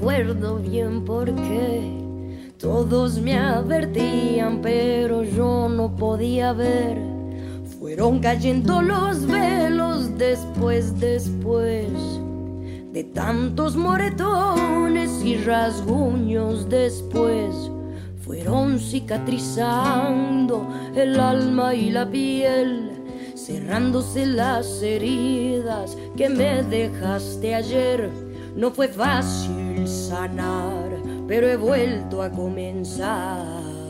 Recuerdo bien por qué. Todos me advertían, pero yo no podía ver. Fueron cayendo los velos después, después de tantos moretones y rasguños después. Fueron cicatrizando el alma y la piel cerrándose las heridas que me dejaste ayer. No fue fácil sanar, pero he vuelto a comenzar.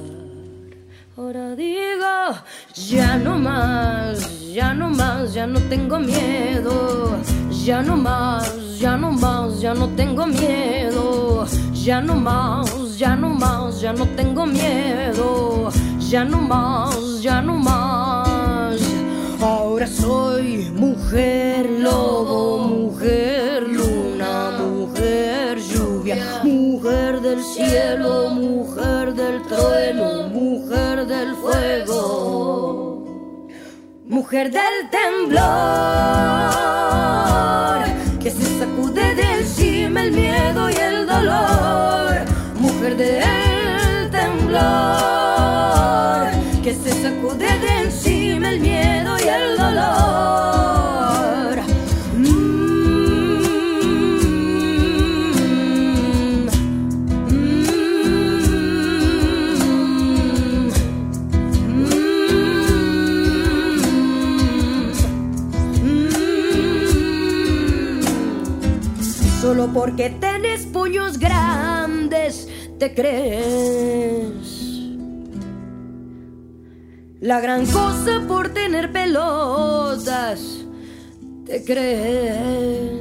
Ahora digo, ya no más, ya no más, ya no tengo miedo. Ya no más, ya no más, ya no tengo miedo. Ya no más, ya no más, ya no tengo miedo. Ya no más, ya no más. Ahora soy mujer lobo, mujer del cielo, mujer del trueno, mujer del fuego, mujer del temblor, que se sacude de encima el miedo y el dolor, mujer del temblor, que se sacude Porque tenés puños grandes, te crees la gran cosa por tener pelotas, te crees.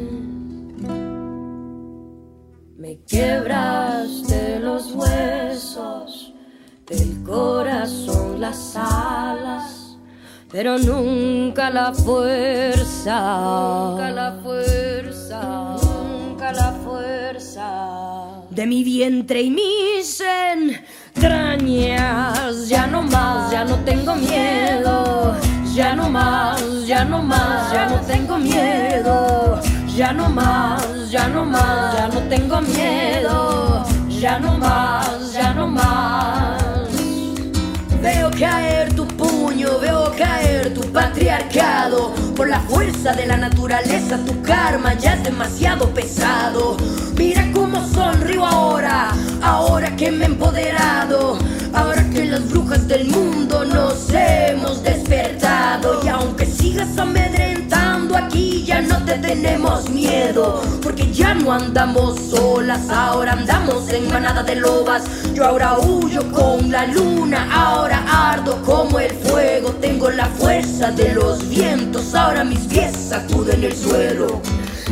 Me quebraste los huesos, el corazón, las alas, pero nunca la fuerza, nunca la fuerza, la fuerza de mi vientre y mis entrañas. Ya no más, ya no tengo miedo. Ya no más, ya no más, ya no tengo miedo. Ya no más, ya no más, ya no tengo miedo. Ya no más, ya no más. Veo caer tu puño, veo caer tu Por la fuerza de la naturaleza, tu karma ya es demasiado pesado. Mira cómo sonrío ahora, ahora que me he empoderado. Ahora que las brujas del mundo nos hemos despertado. Y aunque sigas amedrentando aquí, ya no te tenemos miedo. Porque ya no andamos solas, ahora andamos en manada de lobas. Yo ahora huyo con la luna, ahora ardo como el fuego. Tengo la fuerza de los vientos, ahora mis pies sacuden el suelo.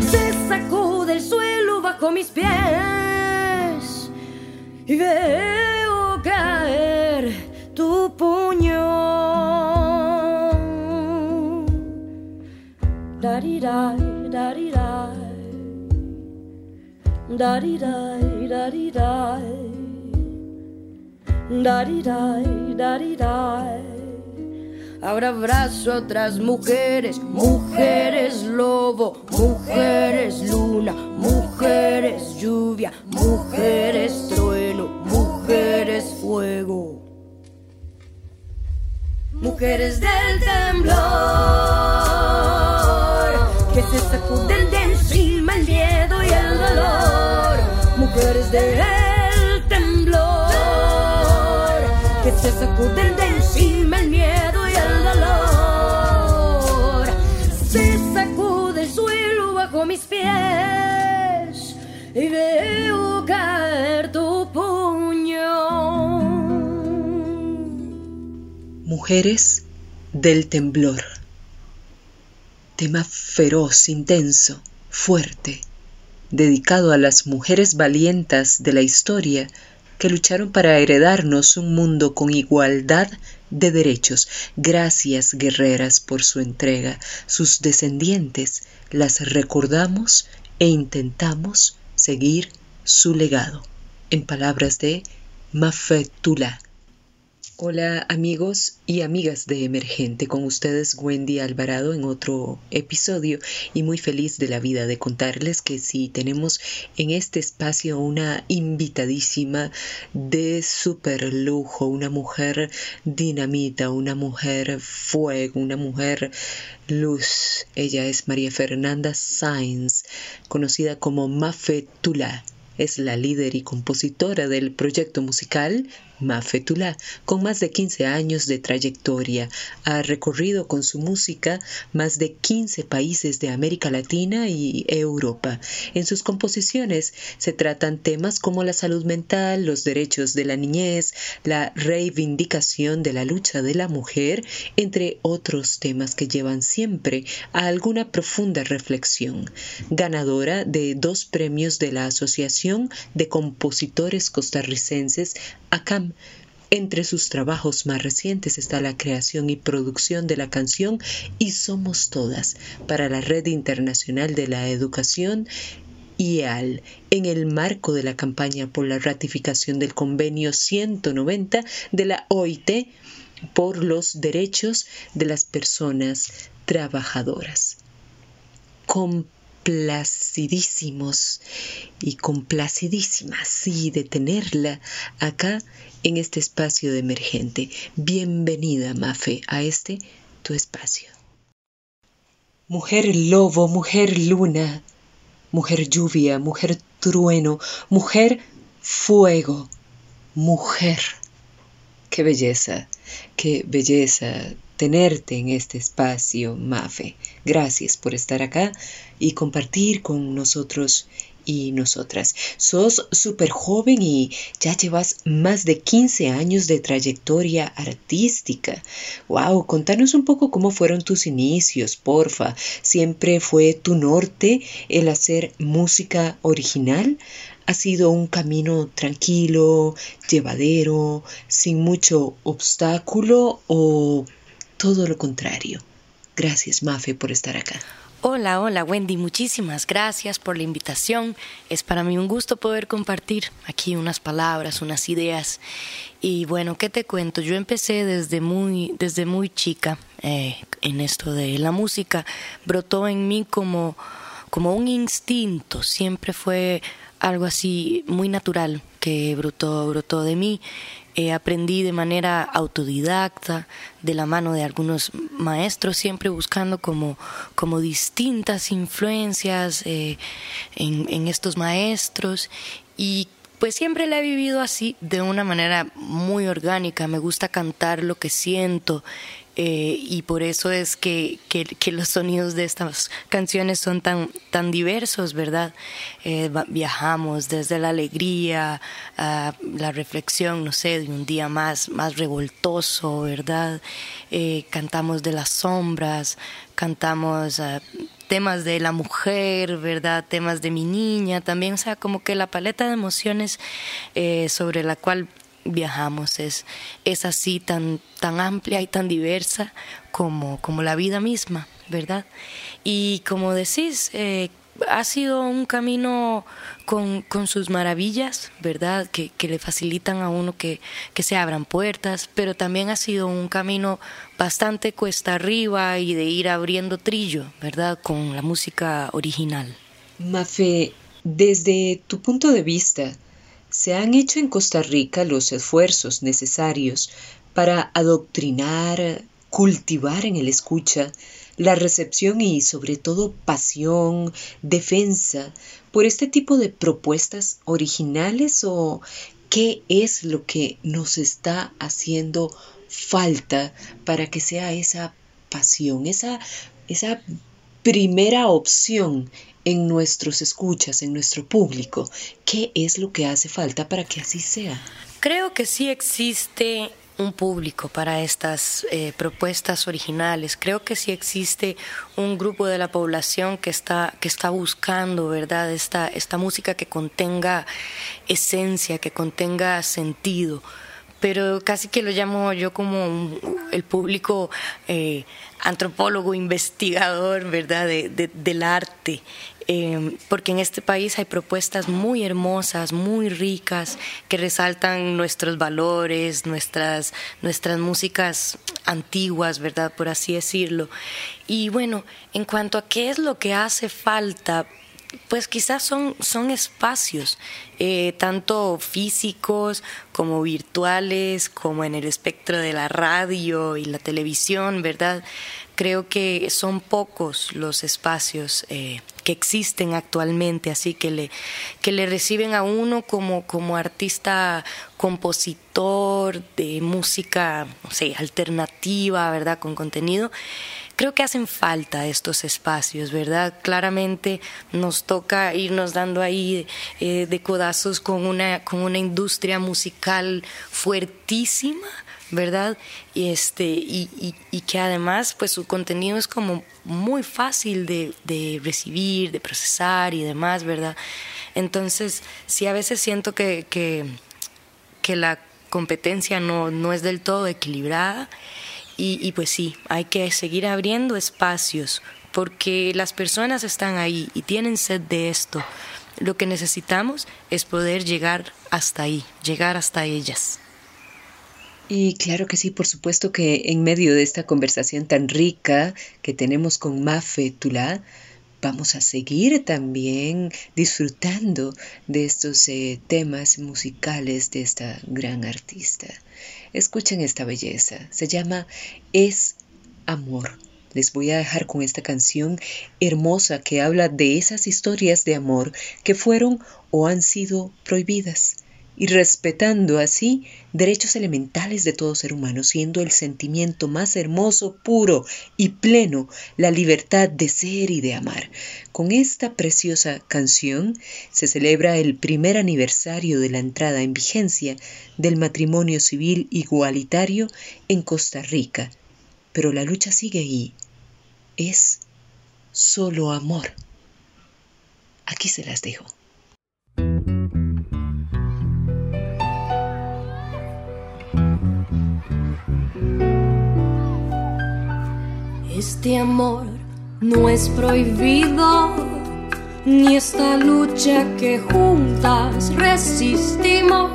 Se sacude el suelo bajo mis pies y veo caer tu puño. Darirai, darirai, darirai, darirai. Darirai, darirai. Ahora abrazo a otras mujeres, mujeres lobo, mujeres luna, mujeres lluvia, mujeres trueno, mujeres fuego. Mujeres del temblor, que se sacuden de encima el miedo y el dolor. Mujeres del temblor, que se sacuden de y veo caer tu puño. Mujeres del temblor. tema feroz, intenso, fuerte, dedicado a las mujeres valientas de la historia que lucharon para heredarnos un mundo con igualdad de derechos. Gracias, guerreras, por su entrega. Sus descendientes las recordamos e intentamos seguir su legado. En palabras de Mafetula. Hola amigos y amigas de Emergente, con ustedes Wendy Alvarado en otro episodio y muy feliz de la vida de contarles que si tenemos en este espacio una invitadísima de super lujo, una mujer dinamita, una mujer fuego, una mujer luz. Ella es María Fernanda Sainz, conocida como Mafetula es la líder y compositora del proyecto musical Mafetula, con más de 15 años de trayectoria. Ha recorrido con su música más de 15 países de América Latina y Europa. En sus composiciones se tratan temas como la salud mental, los derechos de la niñez, la reivindicación de la lucha de la mujer, entre otros temas que llevan siempre a alguna profunda reflexión. Ganadora de dos premios de la Asociación de Compositores Costarricenses ACAM. Entre sus trabajos más recientes está la creación y producción de la canción Y Somos Todas para la Red Internacional de la Educación IEAL en el marco de la campaña por la ratificación del convenio 190 de la OIT por los derechos de las personas trabajadoras complacidísimos y complacidísimas, sí, de tenerla acá en este espacio de emergente. Bienvenida, Mafe, a este tu espacio. Mujer lobo, mujer luna, mujer lluvia, mujer trueno, mujer fuego, mujer. Qué belleza, qué belleza tenerte en este espacio, Mafe. Gracias por estar acá y compartir con nosotros y nosotras. Sos súper joven y ya llevas más de 15 años de trayectoria artística. Wow, contanos un poco cómo fueron tus inicios, porfa. ¿Siempre fue tu norte el hacer música original? ¿Ha sido un camino tranquilo, llevadero, sin mucho obstáculo o todo lo contrario. Gracias, Mafe, por estar acá. Hola, hola Wendy, muchísimas gracias por la invitación. Es para mí un gusto poder compartir aquí unas palabras, unas ideas. Y bueno, ¿qué te cuento? Yo empecé desde muy, desde muy chica eh, en esto de la música. Brotó en mí como, como un instinto, siempre fue algo así muy natural que brotó, brotó de mí. Eh, aprendí de manera autodidacta, de la mano de algunos maestros, siempre buscando como, como distintas influencias eh, en, en estos maestros y pues siempre la he vivido así, de una manera muy orgánica. Me gusta cantar lo que siento, eh, y por eso es que, que, los sonidos de estas canciones son tan, tan diversos, ¿verdad? Eh, viajamos desde la alegría a la reflexión, no sé, de un día más, más revoltoso, ¿verdad? Eh, cantamos de las sombras, cantamos temas de la mujer, ¿verdad? Temas de mi niña también, o sea, como que la paleta de emociones sobre la cual viajamos es, es así tan, tan amplia y tan diversa como, como la vida misma, ¿verdad? Y como decís, eh, ha sido un camino con, con sus maravillas, ¿verdad? Que, que, le facilitan a uno que, que se abran puertas, pero también ha sido un camino bastante cuesta arriba y de ir abriendo trillo, ¿verdad? Con la música original. Mafe, desde tu punto de vista, se han hecho en Costa Rica los esfuerzos necesarios para adoctrinar, cultivar en el escucha la recepción y sobre todo pasión, defensa por este tipo de propuestas originales o qué es lo que nos está haciendo falta para que sea esa pasión, esa, esa primera opción en nuestros escuchas, en nuestro público. ¿Qué es lo que hace falta para que así sea? Creo que sí existe un público para estas eh, propuestas originales. Creo que sí existe un grupo de la población que está, que está buscando, ¿verdad?, esta, esta música que contenga esencia, que contenga sentido pero casi que lo llamo yo como el público eh, antropólogo, investigador, ¿verdad?, del arte. Em, porque en este país hay propuestas muy hermosas, muy ricas, que resaltan nuestros valores, nuestras, nuestras músicas antiguas, ¿verdad? Por así decirlo. Y bueno, en cuanto a qué es lo que hace falta, pues quizás son, son espacios, eh, tanto físicos como virtuales, como en el espectro de la radio y la televisión, ¿verdad? creo que son pocos los espacios eh, que existen actualmente, así que le, que le reciben a uno como, como artista compositor de música, no sé, alternativa, ¿verdad? Con contenido. Creo que hacen falta estos espacios, ¿verdad? Claramente nos toca irnos dando ahí eh, de codazos con una, con una industria musical fuertísima, ¿verdad? Y, este, y, que además pues su contenido es como muy fácil de, de, recibir, de procesar y demás, ¿verdad? Entonces, sí a veces siento que, que, que la competencia no, no, es del todo equilibrada y, pues sí, hay que seguir abriendo espacios porque las personas están ahí y tienen sed de esto. Lo que necesitamos es poder llegar hasta ahí, llegar hasta ellas. Y claro que sí, por supuesto que en medio de esta conversación tan rica que tenemos con Mafe Tula, vamos a seguir también disfrutando de estos eh, temas musicales de esta gran artista. Escuchen esta belleza, se llama Es Amor. Les voy a dejar con esta canción hermosa que habla de esas historias de amor que fueron o han sido prohibidas y respetando así derechos elementales de todo ser humano, siendo el sentimiento más hermoso, puro y pleno la libertad de ser y de amar. Con esta preciosa canción se celebra el primer aniversario de la entrada en vigencia del matrimonio civil igualitario en Costa Rica. Pero la lucha sigue ahí. Es solo amor. Aquí se las dejo. Este amor no es prohibido, ni esta lucha que juntas resistimos.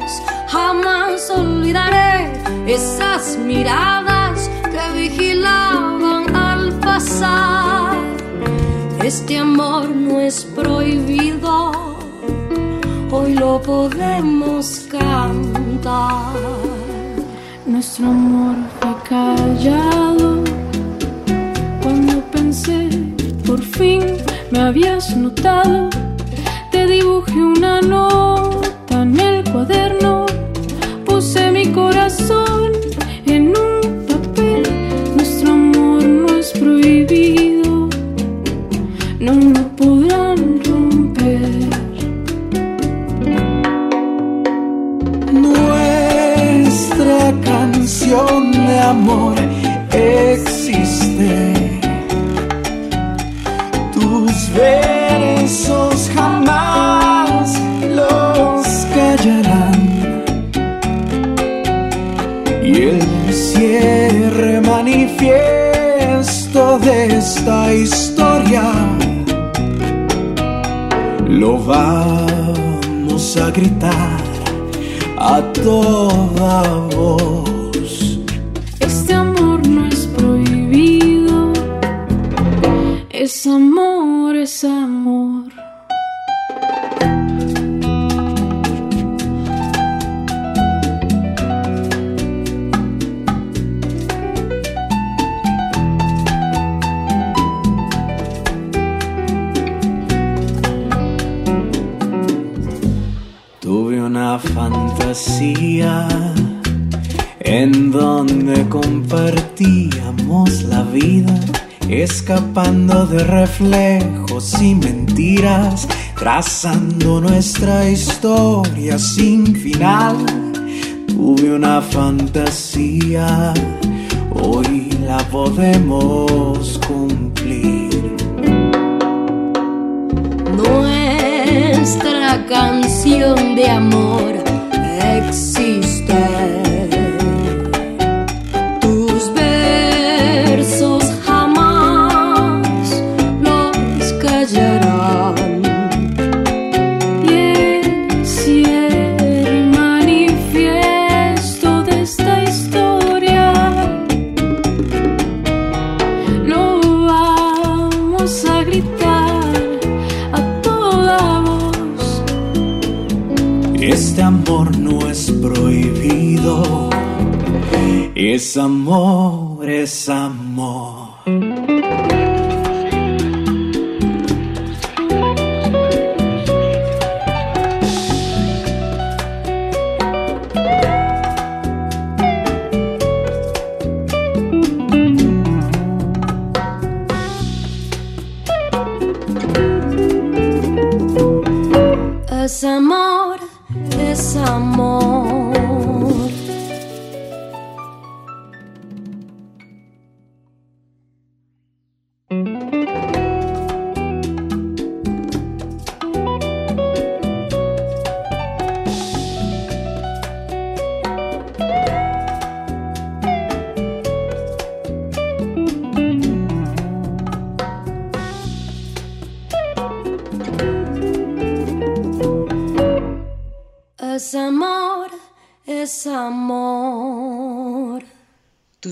Jamás olvidaré esas miradas que vigilaban al pasar. Este amor no es prohibido, hoy lo podemos cantar. Nuestro amor fue callado por fin me habías notado. Te dibujé una nota en el cuaderno, puse mi corazón en un papel. Nuestro amor no es prohibido, no lo podrán romper. Nuestra canción de amor existe versos jamás los callarán. Y el cierre manifiesto de esta historia lo vamos a gritar a toda voz. Es amor amor. Tuve una fantasía en donde compartíamos la vida escapando de reflejos y mentiras, trazando nuestra historia sin final. tuve una fantasía, hoy la podemos cumplir. Nuestra canción de amor existe. Amor, es amor.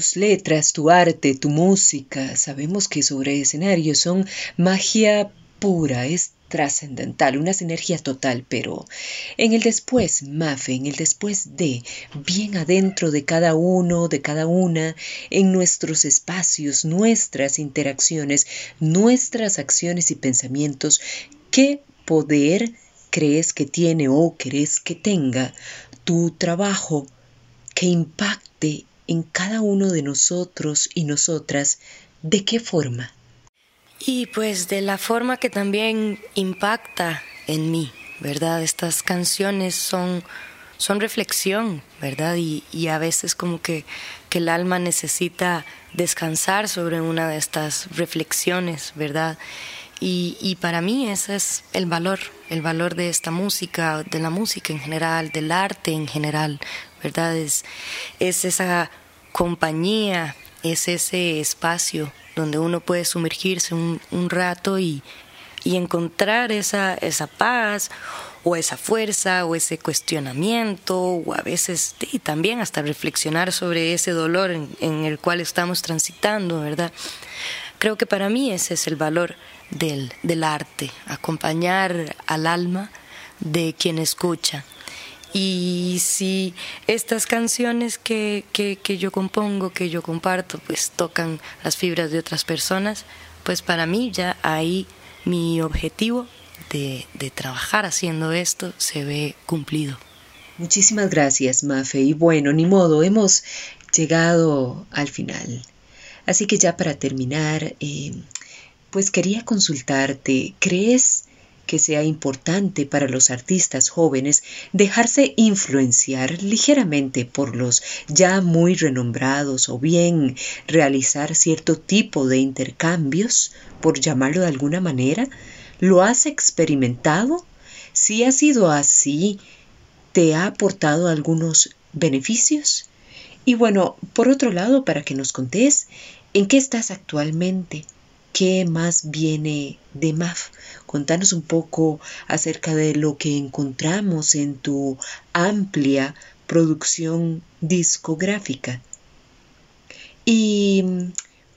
Tus letras, tu arte, tu música, sabemos que sobre escenario son magia pura, es trascendental, una sinergia total, pero en el después, Mafe, en el después de, bien adentro de cada uno, de cada una, en nuestros espacios, nuestras interacciones, nuestras acciones y pensamientos, ¿qué poder crees que tiene o crees que tenga tu trabajo que impacte en cada uno de nosotros y nosotras, ¿de qué forma? Y pues de la forma que también impacta en mí, ¿verdad? Estas canciones son, son reflexión, ¿verdad? Y, a veces como que, que el alma necesita descansar sobre una de estas reflexiones, ¿verdad? Y, y, para mí ese es el valor, el valor de esta música, de la música en general, del arte en general, ¿verdad? Es, es esa compañía, es ese espacio donde uno puede sumergirse un, rato y, encontrar esa, esa paz o esa fuerza o ese cuestionamiento o a veces y también hasta reflexionar sobre ese dolor en, en, el cual estamos transitando, ¿verdad? Creo que para mí ese es el valor del, del arte, acompañar al alma de quien escucha. Y si estas canciones que, que, yo compongo, que yo comparto, pues tocan las fibras de otras personas, pues para mí ya ahí mi objetivo de, de trabajar haciendo esto se ve cumplido. Muchísimas gracias, Mafe. Y bueno, ni modo, hemos llegado al final. Así que ya para terminar, eh, pues quería consultarte, ¿crees que sea importante para los artistas jóvenes dejarse influenciar ligeramente por los ya muy renombrados o bien realizar cierto tipo de intercambios, por llamarlo de alguna manera? ¿Lo has experimentado? Si ha sido así, ¿te ha aportado algunos beneficios? Y bueno, por otro lado, para que nos contés, ¿en qué estás actualmente? ¿Qué más viene de MAF? Contanos un poco acerca de lo que encontramos en tu amplia producción discográfica. Y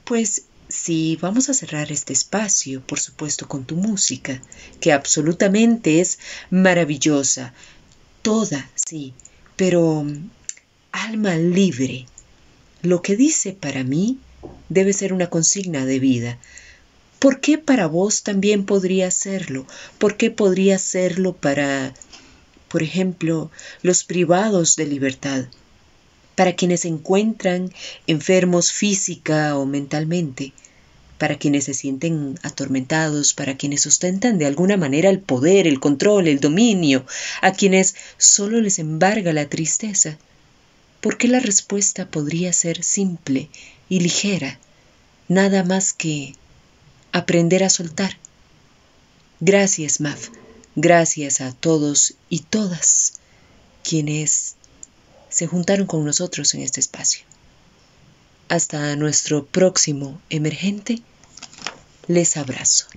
pues si vamos a cerrar este espacio, por supuesto, con tu música, que absolutamente es maravillosa, toda, sí, pero alma libre. Lo que dice para mí debe ser una consigna de vida, ¿Por qué para vos también podría serlo? ¿Por qué podría serlo para, por ejemplo, los privados de libertad? Para quienes se encuentran enfermos física o mentalmente, para quienes se sienten atormentados, para quienes ostentan de alguna manera el poder, el control, el dominio, a quienes solo les embarga la tristeza. ¿Por qué la respuesta podría ser simple y ligera, nada más que aprender a soltar? Gracias, Maf. Gracias a todos y todas quienes se juntaron con nosotros en este espacio. Hasta nuestro próximo emergente, les abrazo.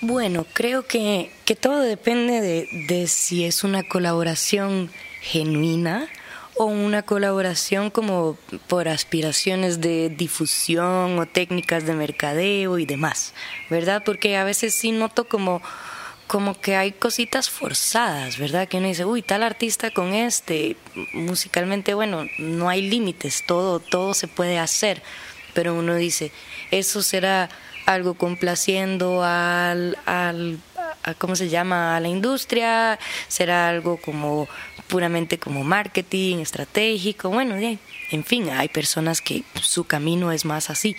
Bueno, creo que, que todo depende de, de si es una colaboración genuina o una colaboración como por aspiraciones de difusión o técnicas de mercadeo y demás, ¿verdad? Porque a veces sí noto como como que hay cositas forzadas, ¿verdad? Que uno dice, uy, tal artista con este, musicalmente, bueno, no hay límites, todo, todo se puede hacer, pero uno dice, eso será algo complaciendo al, al ¿cómo se llama? A la industria, será algo como puramente como marketing, estratégico, bueno, en fin, hay personas que su camino es más así,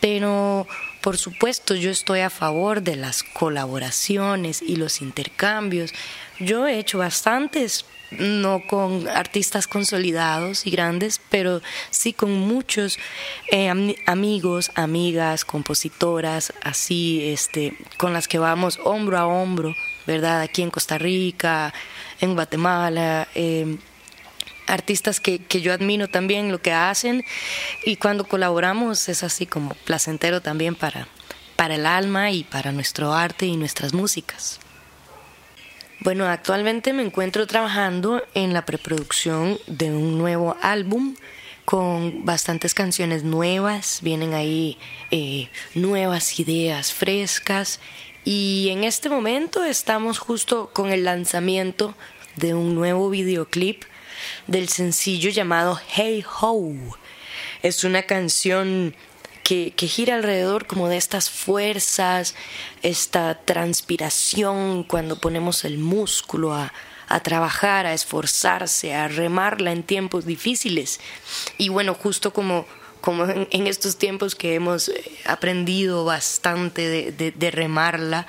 pero por supuesto, yo estoy a favor de las colaboraciones y los intercambios. Yo he hecho bastantes, no con artistas consolidados y grandes, pero sí con muchos eh, amigos, amigas, compositoras, así, este, con las que vamos hombro a hombro, ¿verdad? Aquí en Costa Rica, en Guatemala, eh, artistas que, que, yo admiro también lo que hacen y cuando colaboramos es así como placentero también para, para el alma y para nuestro arte y nuestras músicas. Bueno, actualmente me encuentro trabajando en la preproducción de un nuevo álbum con bastantes canciones nuevas, vienen ahí eh, nuevas ideas frescas y en este momento estamos justo con el lanzamiento de un nuevo videoclip del sencillo llamado Hey Ho. Es una canción que, gira alrededor como de estas fuerzas, esta transpiración cuando ponemos el músculo a, trabajar, a esforzarse, a remarla en tiempos difíciles. Y bueno, justo como, como en, estos tiempos que hemos eh, aprendido bastante de, remarla,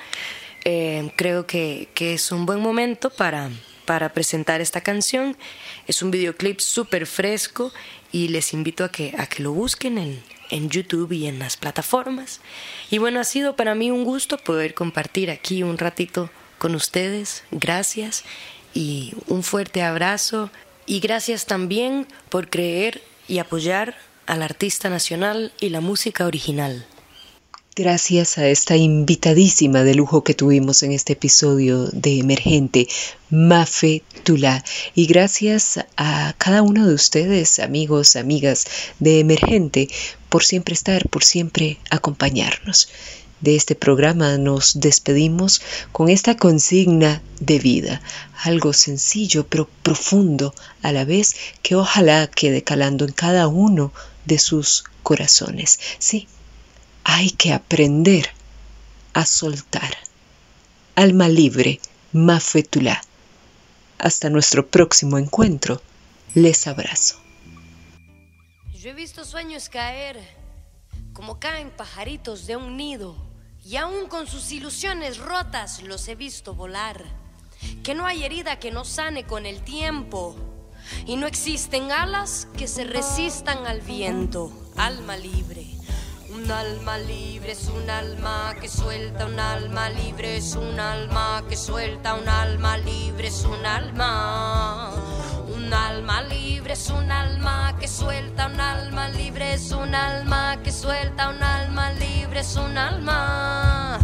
eh, creo que, que es un buen momento para, para presentar esta canción. Es un videoclip súper fresco y les invito a que, a que lo busquen en, en YouTube y en las plataformas. Y bueno, ha sido para mí un gusto poder compartir aquí un ratito con ustedes. Gracias y un fuerte abrazo. Y gracias también por creer y apoyar al artista nacional y la música original. Gracias a esta invitadísima de lujo que tuvimos en este episodio de Emergente, Mafe Tula. Y gracias a cada uno de ustedes, amigos, amigas de Emergente, por siempre estar, por siempre acompañarnos. De este programa nos despedimos con esta consigna de vida, algo sencillo pero profundo a la vez que ojalá quede calando en cada uno de sus corazones. Sí, hay que aprender a soltar. Alma libre, Mafetulá. Hasta nuestro próximo encuentro. Les abrazo. Yo he visto sueños caer como caen pajaritos de un nido y aún con sus ilusiones rotas los he visto volar. Que no hay herida que no sane con el tiempo y no existen alas que se resistan al viento. Alma libre un alma libre es un alma que suelta, un alma libre es un alma que suelta, un alma libre es un alma. Un alma libre es un alma que suelta, un alma libre es un alma que suelta, un alma libre es un alma.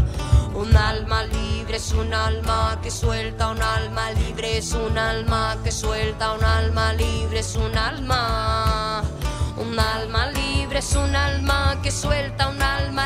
Un alma libre es un alma que suelta, un alma libre es un alma que suelta, un alma libre es un alma. Un alma libre es un alma que suelta, un alma